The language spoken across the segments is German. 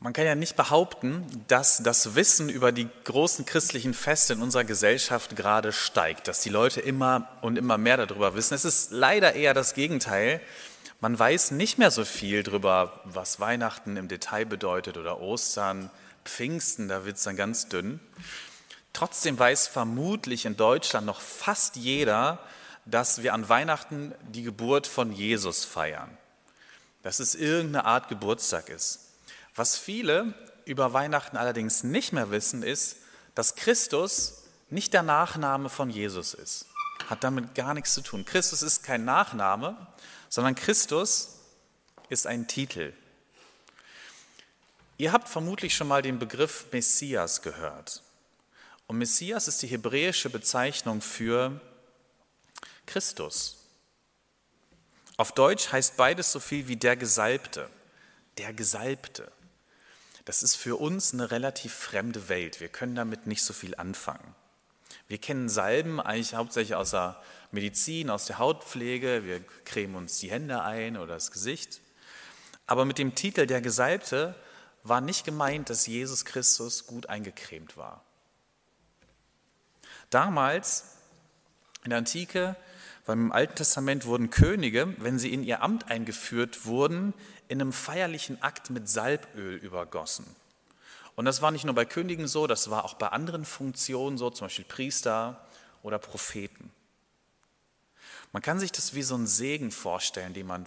Man kann ja nicht behaupten, dass das Wissen über die großen christlichen Feste in unserer Gesellschaft gerade steigt, dass die Leute immer und immer mehr darüber wissen. Es ist leider eher das Gegenteil. Man weiß nicht mehr so viel darüber, was Weihnachten im Detail bedeutet oder Ostern, Pfingsten, da wird es dann ganz dünn. Trotzdem weiß vermutlich in Deutschland noch fast jeder, dass wir an Weihnachten die Geburt von Jesus feiern. Dass es irgendeine Art Geburtstag ist. Was viele über Weihnachten allerdings nicht mehr wissen, ist, dass Christus nicht der Nachname von Jesus ist. Hat damit gar nichts zu tun. Christus ist kein Nachname, sondern Christus ist ein Titel. Ihr habt vermutlich schon mal den Begriff Messias gehört. Und Messias ist die hebräische Bezeichnung für Christus. Auf Deutsch heißt beides so viel wie der Gesalbte. Der Gesalbte. Das ist für uns eine relativ fremde Welt. Wir können damit nicht so viel anfangen. Wir kennen Salben eigentlich hauptsächlich aus der Medizin, aus der Hautpflege. Wir cremen uns die Hände ein oder das Gesicht. Aber mit dem Titel Der Gesalbte war nicht gemeint, dass Jesus Christus gut eingecremt war. Damals in der Antike, beim im Alten Testament wurden Könige, wenn sie in ihr Amt eingeführt wurden, in einem feierlichen Akt mit Salböl übergossen. Und das war nicht nur bei Königen so, das war auch bei anderen Funktionen so, zum Beispiel Priester oder Propheten. Man kann sich das wie so einen Segen vorstellen, den man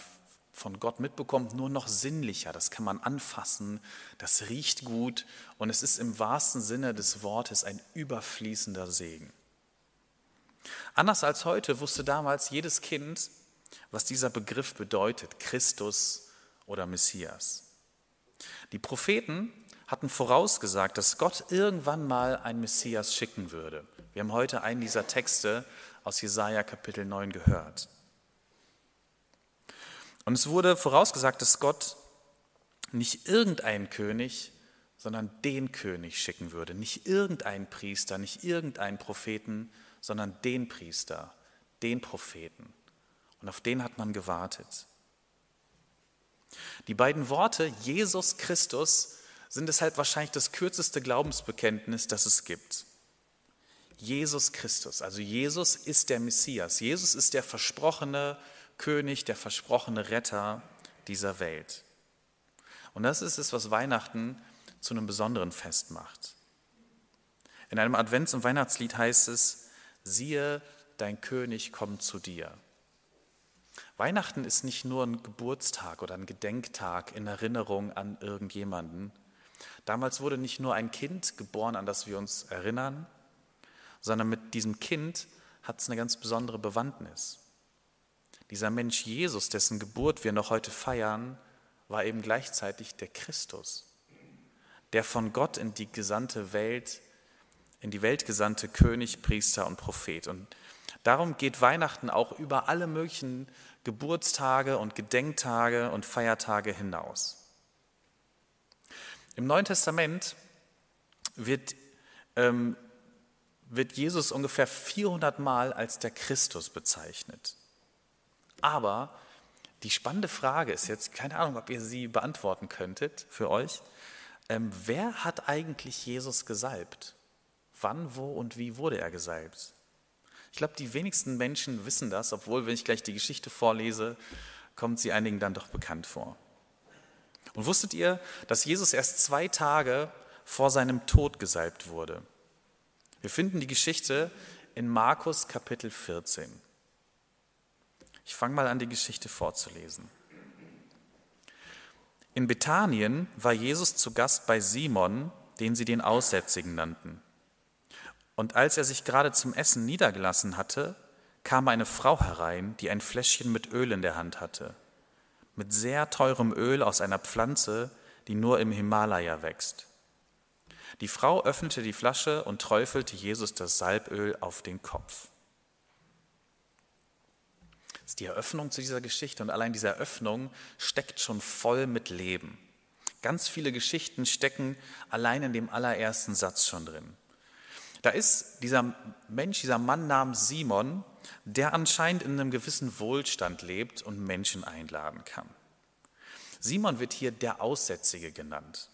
von Gott mitbekommt, nur noch sinnlicher. Das kann man anfassen, das riecht gut und es ist im wahrsten Sinne des Wortes ein überfließender Segen. Anders als heute wusste damals jedes Kind, was dieser Begriff bedeutet, Christus oder Messias. Die Propheten hatten vorausgesagt, dass Gott irgendwann mal einen Messias schicken würde. Wir haben heute einen dieser Texte aus Jesaja Kapitel 9 gehört. Und es wurde vorausgesagt, dass Gott nicht irgendeinen König, sondern den König schicken würde. Nicht irgendeinen Priester, nicht irgendeinen Propheten, sondern den Priester, den Propheten. Und auf den hat man gewartet. Die beiden Worte Jesus Christus sind deshalb wahrscheinlich das kürzeste Glaubensbekenntnis, das es gibt. Jesus Christus, also Jesus ist der Messias, Jesus ist der versprochene König, der versprochene Retter dieser Welt. Und das ist es, was Weihnachten zu einem besonderen Fest macht. In einem Advents- und Weihnachtslied heißt es, siehe, dein König kommt zu dir. Weihnachten ist nicht nur ein Geburtstag oder ein Gedenktag in Erinnerung an irgendjemanden. Damals wurde nicht nur ein Kind geboren, an das wir uns erinnern, sondern mit diesem Kind hat es eine ganz besondere Bewandtnis. Dieser Mensch Jesus, dessen Geburt wir noch heute feiern, war eben gleichzeitig der Christus, der von Gott in die gesandte Welt, in die Welt gesandte König, Priester und Prophet. Und darum geht Weihnachten auch über alle möglichen Geburtstage und Gedenktage und Feiertage hinaus. Im Neuen Testament wird, ähm, wird Jesus ungefähr 400 Mal als der Christus bezeichnet. Aber die spannende Frage ist jetzt, keine Ahnung, ob ihr sie beantworten könntet für euch. Ähm, wer hat eigentlich Jesus gesalbt? Wann, wo und wie wurde er gesalbt? Ich glaube, die wenigsten Menschen wissen das, obwohl, wenn ich gleich die Geschichte vorlese, kommt sie einigen dann doch bekannt vor. Und wusstet ihr, dass Jesus erst zwei Tage vor seinem Tod gesalbt wurde? Wir finden die Geschichte in Markus Kapitel 14. Ich fange mal an, die Geschichte vorzulesen. In Bethanien war Jesus zu Gast bei Simon, den sie den Aussätzigen nannten. Und als er sich gerade zum Essen niedergelassen hatte, kam eine Frau herein, die ein Fläschchen mit Öl in der Hand hatte, mit sehr teurem Öl aus einer Pflanze, die nur im Himalaya wächst. Die Frau öffnete die Flasche und träufelte Jesus das Salböl auf den Kopf. Das ist die Eröffnung zu dieser Geschichte und allein diese Eröffnung steckt schon voll mit Leben. Ganz viele Geschichten stecken allein in dem allerersten Satz schon drin. Da ist dieser Mensch, dieser Mann namens Simon, der anscheinend in einem gewissen Wohlstand lebt und Menschen einladen kann. Simon wird hier der Aussätzige genannt.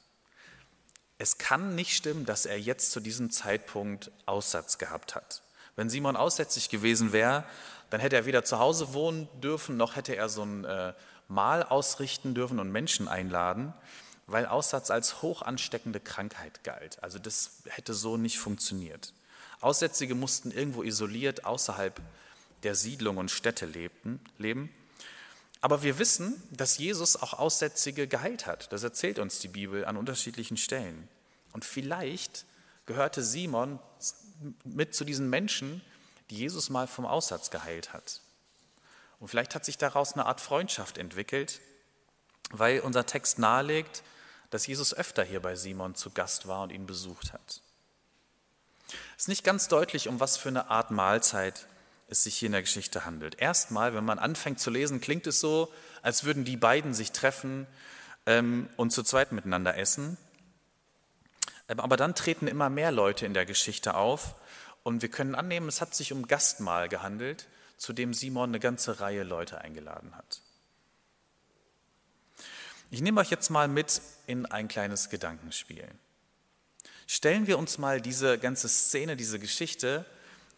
es kann nicht stimmen, dass er jetzt zu diesem Zeitpunkt Aussatz gehabt hat. Wenn Simon aussätzig gewesen wäre, dann hätte er weder zu Hause wohnen dürfen, noch hätte er so ein äh, Mahl ausrichten dürfen und Menschen einladen, weil Aussatz als hoch ansteckende Krankheit galt. Also das hätte so nicht funktioniert. Aussätzige mussten irgendwo isoliert außerhalb der Siedlung und Städte lebten, leben. Aber wir wissen, dass Jesus auch Aussätzige geheilt hat. Das erzählt uns die Bibel an unterschiedlichen Stellen. Und vielleicht gehörte Simon mit zu diesen Menschen, die Jesus mal vom Aussatz geheilt hat. Und vielleicht hat sich daraus eine Art Freundschaft entwickelt, weil unser Text nahelegt, dass Jesus öfter hier bei Simon zu Gast war und ihn besucht hat. Es ist nicht ganz deutlich, um was für eine Art Mahlzeit es sich hier in der Geschichte handelt. Erstmal, wenn man anfängt zu lesen, klingt es so, als würden die beiden sich treffen ähm, und zu zweit miteinander essen. Ähm, aber dann treten immer mehr Leute in der Geschichte auf und wir können annehmen, es hat sich um Gastmahl gehandelt, zu dem Simon eine ganze Reihe Leute eingeladen hat. Ich nehme euch jetzt mal mit in ein kleines Gedankenspiel. Stellen wir uns mal diese ganze Szene, diese Geschichte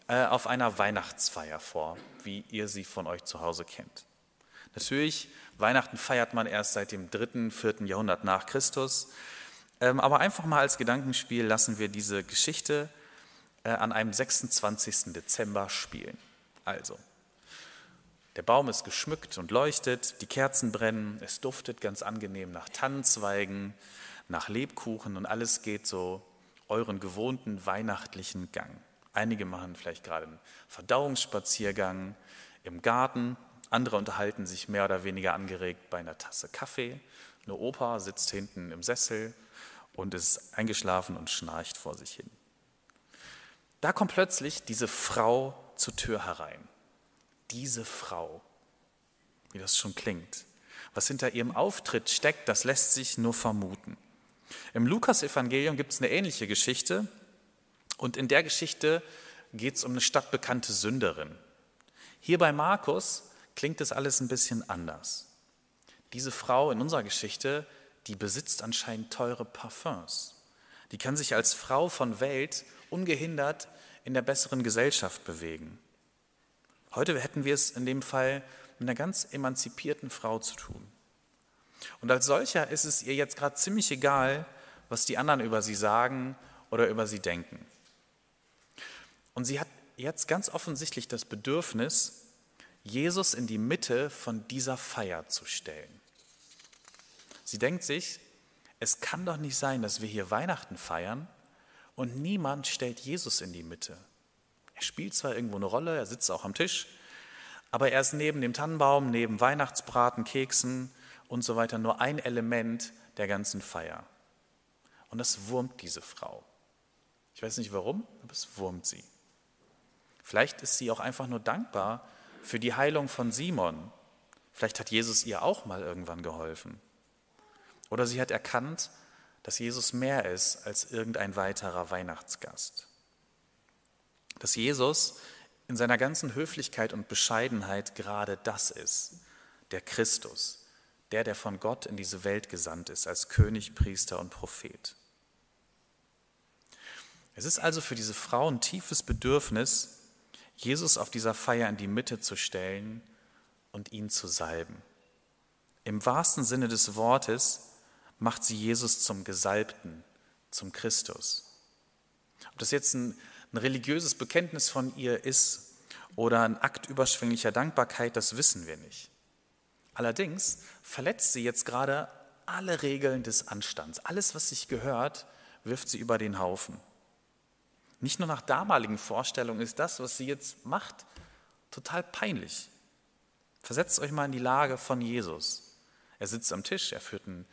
äh, auf einer Weihnachtsfeier vor, wie ihr sie von euch zu Hause kennt. Natürlich, Weihnachten feiert man erst seit dem dritten, vierten Jahrhundert nach Christus. Ähm, aber einfach mal als Gedankenspiel lassen wir diese Geschichte äh, an einem 26. Dezember spielen. Also, der Baum ist geschmückt und leuchtet, die Kerzen brennen, es duftet ganz angenehm nach Tannenzweigen, nach Lebkuchen und alles geht so euren gewohnten weihnachtlichen Gang. Einige machen vielleicht gerade einen Verdauungsspaziergang im Garten, andere unterhalten sich mehr oder weniger angeregt bei einer Tasse Kaffee. Eine Opa sitzt hinten im Sessel und ist eingeschlafen und schnarcht vor sich hin. Da kommt plötzlich diese Frau zur Tür herein. Diese Frau, wie das schon klingt. Was hinter ihrem Auftritt steckt, das lässt sich nur vermuten. Im Lukas-Evangelium gibt es eine ähnliche Geschichte. Und in der Geschichte geht es um eine stadtbekannte Sünderin. Hier bei Markus klingt es alles ein bisschen anders. Diese Frau in unserer Geschichte, die besitzt anscheinend teure Parfums. Die kann sich als Frau von Welt ungehindert in der besseren Gesellschaft bewegen. Heute hätten wir es in dem Fall mit einer ganz emanzipierten Frau zu tun. Und als solcher ist es ihr jetzt gerade ziemlich egal, was die anderen über sie sagen oder über sie denken. Und sie hat jetzt ganz offensichtlich das Bedürfnis, Jesus in die Mitte von dieser Feier zu stellen. Sie denkt sich, es kann doch nicht sein, dass wir hier Weihnachten feiern und niemand stellt Jesus in die Mitte. Er spielt zwar irgendwo eine Rolle, er sitzt auch am Tisch, aber er ist neben dem Tannenbaum, neben Weihnachtsbraten, Keksen und so weiter nur ein Element der ganzen Feier. Und das wurmt diese Frau. Ich weiß nicht warum, aber es wurmt sie. Vielleicht ist sie auch einfach nur dankbar für die Heilung von Simon. Vielleicht hat Jesus ihr auch mal irgendwann geholfen. Oder sie hat erkannt, dass Jesus mehr ist als irgendein weiterer Weihnachtsgast. Dass Jesus in seiner ganzen Höflichkeit und Bescheidenheit gerade das ist, der Christus, der, der von Gott in diese Welt gesandt ist, als König, Priester und Prophet. Es ist also für diese Frau ein tiefes Bedürfnis, Jesus auf dieser Feier in die Mitte zu stellen und ihn zu salben. Im wahrsten Sinne des Wortes macht sie Jesus zum Gesalbten, zum Christus. Ob das jetzt ein, ein religiöses Bekenntnis von ihr ist oder ein Akt überschwänglicher Dankbarkeit, das wissen wir nicht. Allerdings verletzt sie jetzt gerade alle Regeln des Anstands. Alles, was sich gehört, wirft sie über den Haufen. Nicht nur nach damaligen Vorstellungen ist das, was sie jetzt macht, total peinlich. Versetzt euch mal in die Lage von Jesus. Er sitzt am Tisch, er führt ein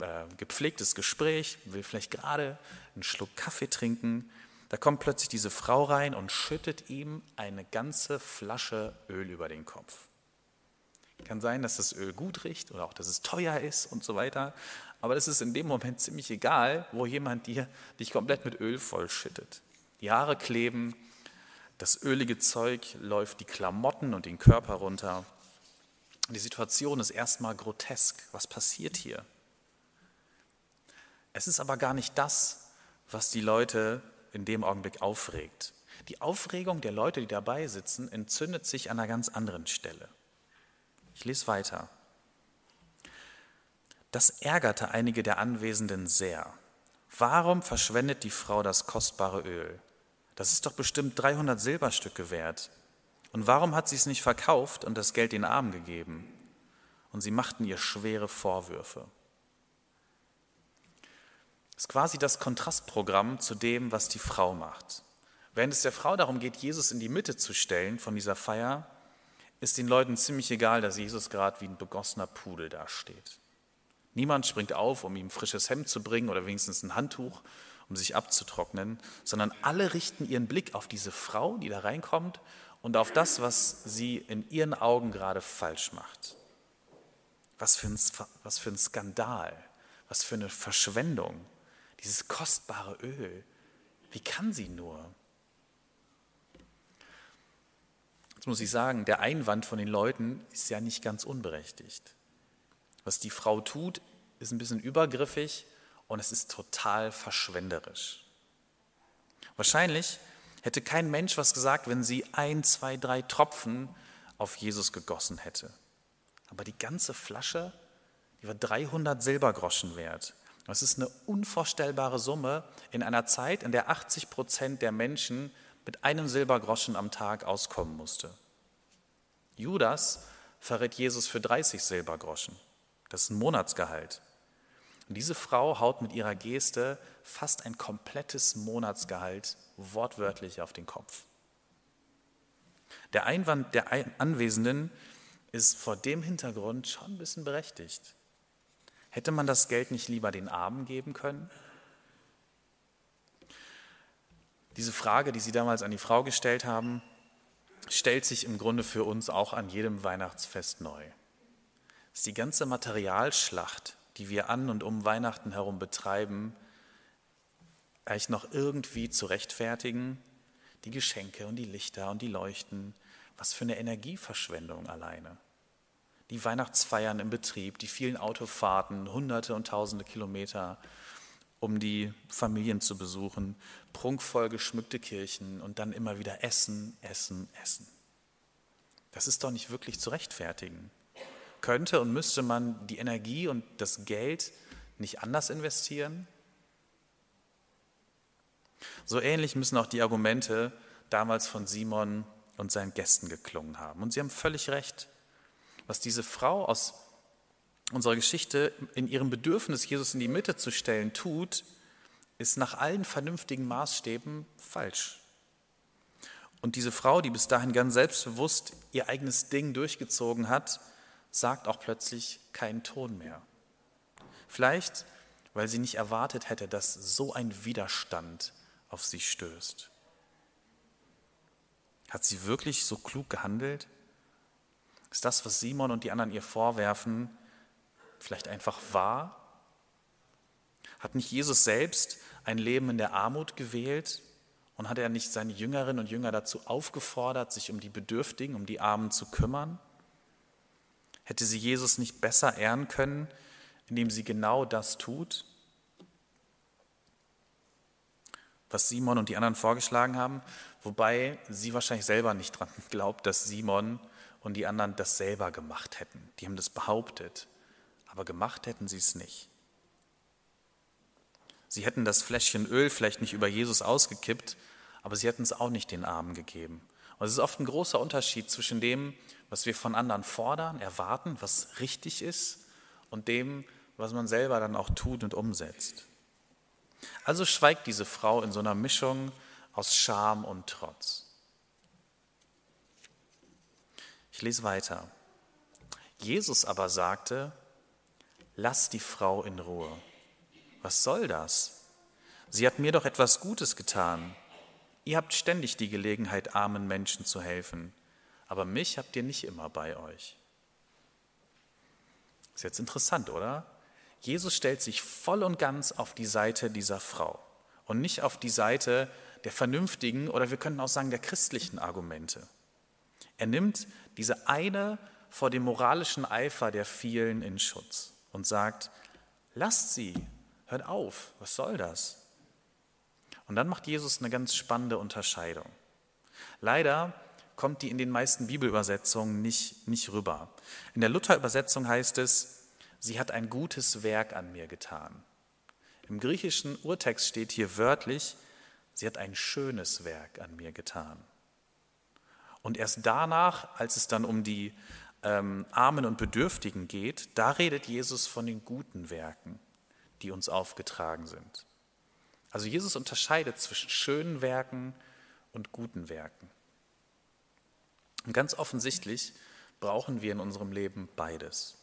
äh, gepflegtes Gespräch, will vielleicht gerade einen Schluck Kaffee trinken. Da kommt plötzlich diese Frau rein und schüttet ihm eine ganze Flasche Öl über den Kopf. Kann sein, dass das Öl gut riecht oder auch, dass es teuer ist und so weiter. Aber es ist in dem Moment ziemlich egal, wo jemand dir, dich komplett mit Öl vollschüttet. Die Haare kleben, das ölige Zeug läuft die Klamotten und den Körper runter. Die Situation ist erstmal grotesk. Was passiert hier? Es ist aber gar nicht das, was die Leute in dem Augenblick aufregt. Die Aufregung der Leute, die dabei sitzen, entzündet sich an einer ganz anderen Stelle. Ich lese weiter. Das ärgerte einige der Anwesenden sehr. Warum verschwendet die Frau das kostbare Öl? Das ist doch bestimmt 300 Silberstücke wert. Und warum hat sie es nicht verkauft und das Geld den Armen gegeben? Und sie machten ihr schwere Vorwürfe. Ist quasi das Kontrastprogramm zu dem, was die Frau macht. Während es der Frau darum geht, Jesus in die Mitte zu stellen von dieser Feier, ist den Leuten ziemlich egal, dass Jesus gerade wie ein begossener Pudel dasteht. Niemand springt auf, um ihm frisches Hemd zu bringen oder wenigstens ein Handtuch, um sich abzutrocknen, sondern alle richten ihren Blick auf diese Frau, die da reinkommt und auf das, was sie in ihren Augen gerade falsch macht. Was für ein, was für ein Skandal, was für eine Verschwendung, dieses kostbare Öl. Wie kann sie nur? Jetzt muss ich sagen, der Einwand von den Leuten ist ja nicht ganz unberechtigt. Was die Frau tut, ist ein bisschen übergriffig und es ist total verschwenderisch. Wahrscheinlich hätte kein Mensch was gesagt, wenn sie ein, zwei, drei Tropfen auf Jesus gegossen hätte. Aber die ganze Flasche, die war 300 Silbergroschen wert. Das ist eine unvorstellbare Summe in einer Zeit, in der 80 Prozent der Menschen mit einem Silbergroschen am Tag auskommen musste. Judas verrät Jesus für 30 Silbergroschen. Das ist ein Monatsgehalt. Und diese Frau haut mit ihrer Geste fast ein komplettes Monatsgehalt wortwörtlich auf den Kopf. Der Einwand der Anwesenden ist vor dem Hintergrund schon ein bisschen berechtigt. Hätte man das Geld nicht lieber den Armen geben können? Diese Frage, die Sie damals an die Frau gestellt haben, stellt sich im Grunde für uns auch an jedem Weihnachtsfest neu. Ist die ganze Materialschlacht, die wir an und um Weihnachten herum betreiben, eigentlich noch irgendwie zu rechtfertigen. Die Geschenke und die Lichter und die Leuchten, was für eine Energieverschwendung alleine. Die Weihnachtsfeiern im Betrieb, die vielen Autofahrten, hunderte und tausende Kilometer, um die Familien zu besuchen, prunkvoll geschmückte Kirchen und dann immer wieder Essen, Essen, Essen. Das ist doch nicht wirklich zu rechtfertigen. Könnte und müsste man die Energie und das Geld nicht anders investieren? So ähnlich müssen auch die Argumente damals von Simon und seinen Gästen geklungen haben. Und sie haben völlig recht. Was diese Frau aus unserer Geschichte in ihrem Bedürfnis, Jesus in die Mitte zu stellen, tut, ist nach allen vernünftigen Maßstäben falsch. Und diese Frau, die bis dahin ganz selbstbewusst ihr eigenes Ding durchgezogen hat, sagt auch plötzlich keinen Ton mehr. Vielleicht, weil sie nicht erwartet hätte, dass so ein Widerstand auf sie stößt. Hat sie wirklich so klug gehandelt? Ist das, was Simon und die anderen ihr vorwerfen, vielleicht einfach wahr? Hat nicht Jesus selbst ein Leben in der Armut gewählt und hat er nicht seine Jüngerinnen und Jünger dazu aufgefordert, sich um die Bedürftigen, um die Armen zu kümmern? Hätte sie Jesus nicht besser ehren können, indem sie genau das tut, was Simon und die anderen vorgeschlagen haben, wobei sie wahrscheinlich selber nicht dran glaubt, dass Simon und die anderen das selber gemacht hätten. Die haben das behauptet, aber gemacht hätten sie es nicht. Sie hätten das Fläschchen Öl vielleicht nicht über Jesus ausgekippt, aber sie hätten es auch nicht den Armen gegeben. Und es ist oft ein großer Unterschied zwischen dem, was wir von anderen fordern, erwarten, was richtig ist, und dem, was man selber dann auch tut und umsetzt. Also schweigt diese Frau in so einer Mischung aus Scham und Trotz. Ich lese weiter. Jesus aber sagte, lass die Frau in Ruhe. Was soll das? Sie hat mir doch etwas Gutes getan. Ihr habt ständig die Gelegenheit, armen Menschen zu helfen aber mich habt ihr nicht immer bei euch. Ist jetzt interessant, oder? Jesus stellt sich voll und ganz auf die Seite dieser Frau und nicht auf die Seite der vernünftigen oder wir können auch sagen der christlichen Argumente. Er nimmt diese eine vor dem moralischen Eifer der vielen in Schutz und sagt, lasst sie, hört auf, was soll das? Und dann macht Jesus eine ganz spannende Unterscheidung. Leider kommt die in den meisten Bibelübersetzungen nicht, nicht rüber. In der Luther-Übersetzung heißt es, sie hat ein gutes Werk an mir getan. Im griechischen Urtext steht hier wörtlich, sie hat ein schönes Werk an mir getan. Und erst danach, als es dann um die ähm, Armen und Bedürftigen geht, da redet Jesus von den guten Werken, die uns aufgetragen sind. Also Jesus unterscheidet zwischen schönen Werken und guten Werken. Und ganz offensichtlich brauchen wir in unserem Leben beides.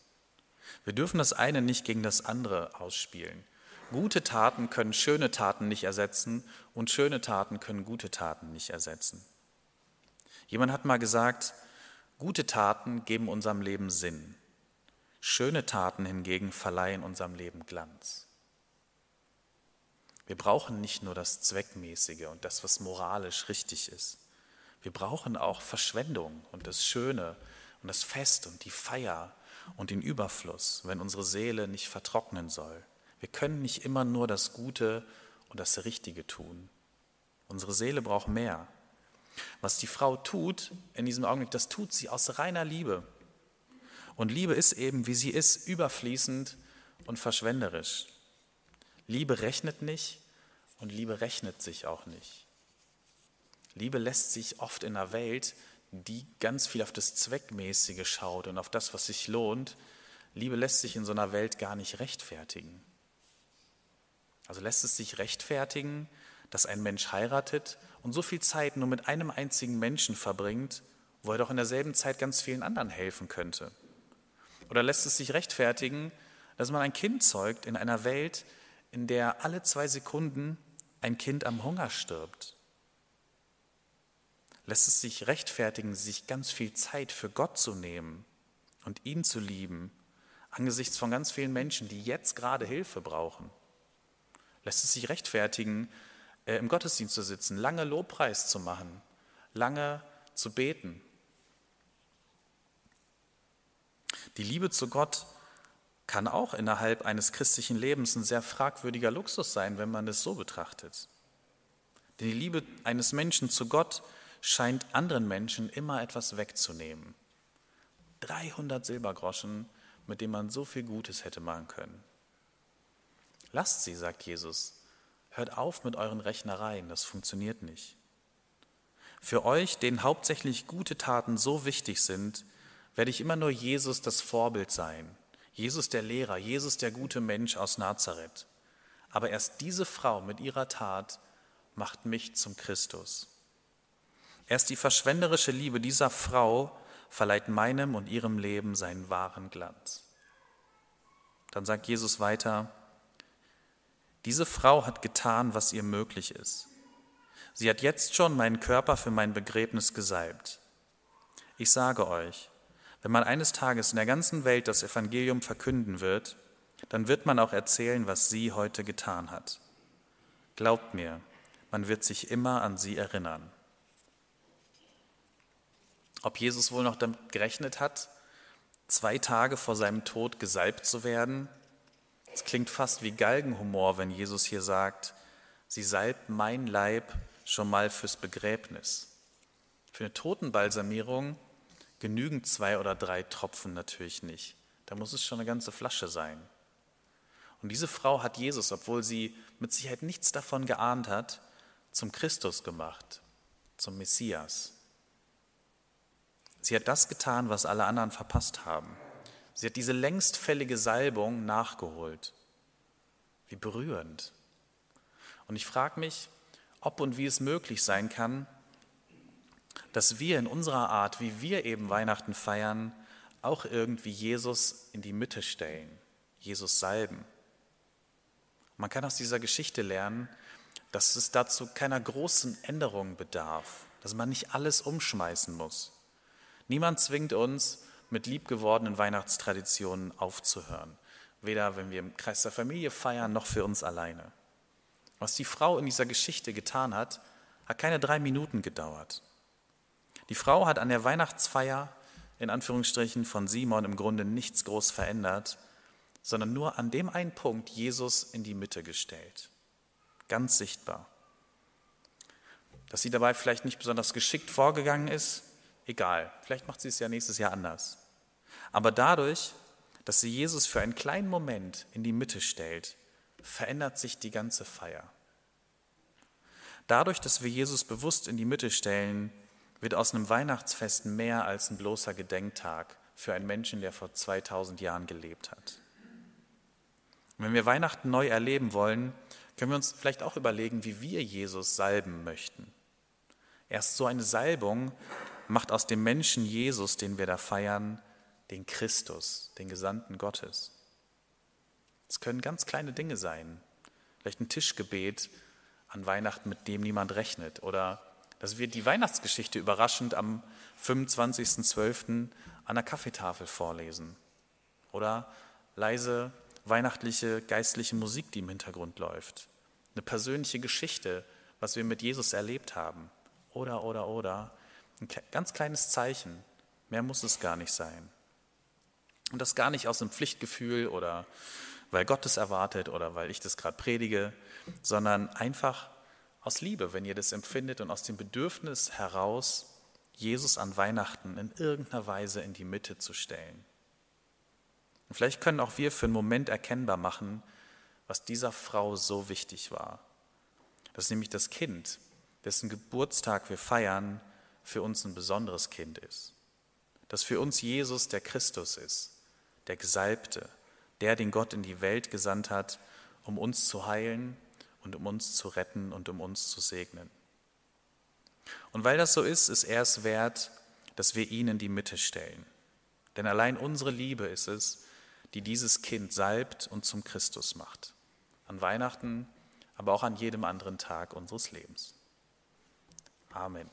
Wir dürfen das eine nicht gegen das andere ausspielen. Gute Taten können schöne Taten nicht ersetzen und schöne Taten können gute Taten nicht ersetzen. Jemand hat mal gesagt, gute Taten geben unserem Leben Sinn. Schöne Taten hingegen verleihen unserem Leben Glanz. Wir brauchen nicht nur das Zweckmäßige und das, was moralisch richtig ist. Wir brauchen auch Verschwendung und das Schöne und das Fest und die Feier und den Überfluss, wenn unsere Seele nicht vertrocknen soll. Wir können nicht immer nur das Gute und das Richtige tun. Unsere Seele braucht mehr. Was die Frau tut in diesem Augenblick, das tut sie aus reiner Liebe. Und Liebe ist eben, wie sie ist, überfließend und verschwenderisch. Liebe rechnet nicht und Liebe rechnet sich auch nicht. Liebe lässt sich oft in einer Welt, die ganz viel auf das Zweckmäßige schaut und auf das, was sich lohnt, Liebe lässt sich in so einer Welt gar nicht rechtfertigen. Also lässt es sich rechtfertigen, dass ein Mensch heiratet und so viel Zeit nur mit einem einzigen Menschen verbringt, wo er doch in derselben Zeit ganz vielen anderen helfen könnte? Oder lässt es sich rechtfertigen, dass man ein Kind zeugt in einer Welt, in der alle zwei Sekunden ein Kind am Hunger stirbt? Lässt es sich rechtfertigen, sich ganz viel Zeit für Gott zu nehmen und ihn zu lieben, angesichts von ganz vielen Menschen, die jetzt gerade Hilfe brauchen? Lässt es sich rechtfertigen, äh, im Gottesdienst zu sitzen, lange Lobpreis zu machen, lange zu beten? Die Liebe zu Gott kann auch innerhalb eines christlichen Lebens ein sehr fragwürdiger Luxus sein, wenn man es so betrachtet. Denn die Liebe eines Menschen zu Gott scheint anderen Menschen immer etwas wegzunehmen. 300 Silbergroschen, mit denen man so viel Gutes hätte machen können. Lasst sie, sagt Jesus. Hört auf mit euren Rechnereien, das funktioniert nicht. Für euch, denen hauptsächlich gute Taten so wichtig sind, werde ich immer nur Jesus das Vorbild sein. Jesus der Lehrer, Jesus der gute Mensch aus Nazareth. Aber erst diese Frau mit ihrer Tat macht mich zum Christus. Erst die verschwenderische Liebe dieser Frau verleiht meinem und ihrem Leben seinen wahren Glanz. Dann sagt Jesus weiter, diese Frau hat getan, was ihr möglich ist. Sie hat jetzt schon meinen Körper für mein Begräbnis gesalbt. Ich sage euch, wenn man eines Tages in der ganzen Welt das Evangelium verkünden wird, dann wird man auch erzählen, was sie heute getan hat. Glaubt mir, man wird sich immer an sie erinnern. Ob Jesus wohl noch damit gerechnet hat, zwei Tage vor seinem Tod gesalbt zu werden, es klingt fast wie Galgenhumor, wenn Jesus hier sagt, sie salbt mein Leib schon mal fürs Begräbnis. Für eine Totenbalsamierung genügen zwei oder drei Tropfen natürlich nicht. Da muss es schon eine ganze Flasche sein. Und diese Frau hat Jesus, obwohl sie mit Sicherheit nichts davon geahnt hat, zum Christus gemacht, zum Messias. Sie hat das getan, was alle anderen verpasst haben. Sie hat diese längst fällige Salbung nachgeholt. Wie berührend. Und ich frage mich, ob und wie es möglich sein kann, dass wir in unserer Art, wie wir eben Weihnachten feiern, auch irgendwie Jesus in die Mitte stellen, Jesus salben. Man kann aus dieser Geschichte lernen, dass es dazu keiner großen Änderung bedarf, dass man nicht alles umschmeißen muss. Niemand zwingt uns, mit liebgewordenen Weihnachtstraditionen aufzuhören. Weder wenn wir im Kreis der Familie feiern, noch für uns alleine. Was die Frau in dieser Geschichte getan hat, hat keine drei Minuten gedauert. Die Frau hat an der Weihnachtsfeier in Anführungsstrichen von Simon im Grunde nichts groß verändert, sondern nur an dem einen Punkt Jesus in die Mitte gestellt. Ganz sichtbar. Dass sie dabei vielleicht nicht besonders geschickt vorgegangen ist, egal. Vielleicht macht sie es ja nächstes Jahr anders. Aber dadurch, dass sie Jesus für einen kleinen Moment in die Mitte stellt, verändert sich die ganze Feier. Dadurch, dass wir Jesus bewusst in die Mitte stellen, wird aus einem Weihnachtsfest mehr als ein bloßer Gedenktag für einen Menschen, der vor 2000 Jahren gelebt hat. Und wenn wir Weihnachten neu erleben wollen, können wir uns vielleicht auch überlegen, wie wir Jesus salben möchten. Erst so eine Salbung macht aus dem Menschen Jesus, den wir da feiern, den Christus, den Gesandten Gottes. Es können ganz kleine Dinge sein. Vielleicht ein Tischgebet an Weihnachten, mit dem niemand rechnet. Oder dass wir die Weihnachtsgeschichte überraschend am 25.12. an der Kaffeetafel vorlesen. Oder leise weihnachtliche geistliche Musik, die im Hintergrund läuft. Eine persönliche Geschichte, was wir mit Jesus erlebt haben. Oder, oder, oder. Ein ganz kleines Zeichen. Mehr muss es gar nicht sein. Und das gar nicht aus einem Pflichtgefühl oder weil Gott es erwartet oder weil ich das gerade predige, sondern einfach aus Liebe, wenn ihr das empfindet und aus dem Bedürfnis heraus, Jesus an Weihnachten in irgendeiner Weise in die Mitte zu stellen. Und vielleicht können auch wir für einen Moment erkennbar machen, was dieser Frau so wichtig war. Dass nämlich das Kind, dessen Geburtstag wir feiern, für uns ein besonderes Kind ist. Dass für uns Jesus der Christus ist, der Gesalbte, der, den Gott in die Welt gesandt hat, um uns zu heilen und um uns zu retten und um uns zu segnen. Und weil das so ist, ist er es wert, dass wir ihn in die Mitte stellen. Denn allein unsere Liebe ist es, die dieses Kind salbt und zum Christus macht. An Weihnachten, aber auch an jedem anderen Tag unseres Lebens. Amen.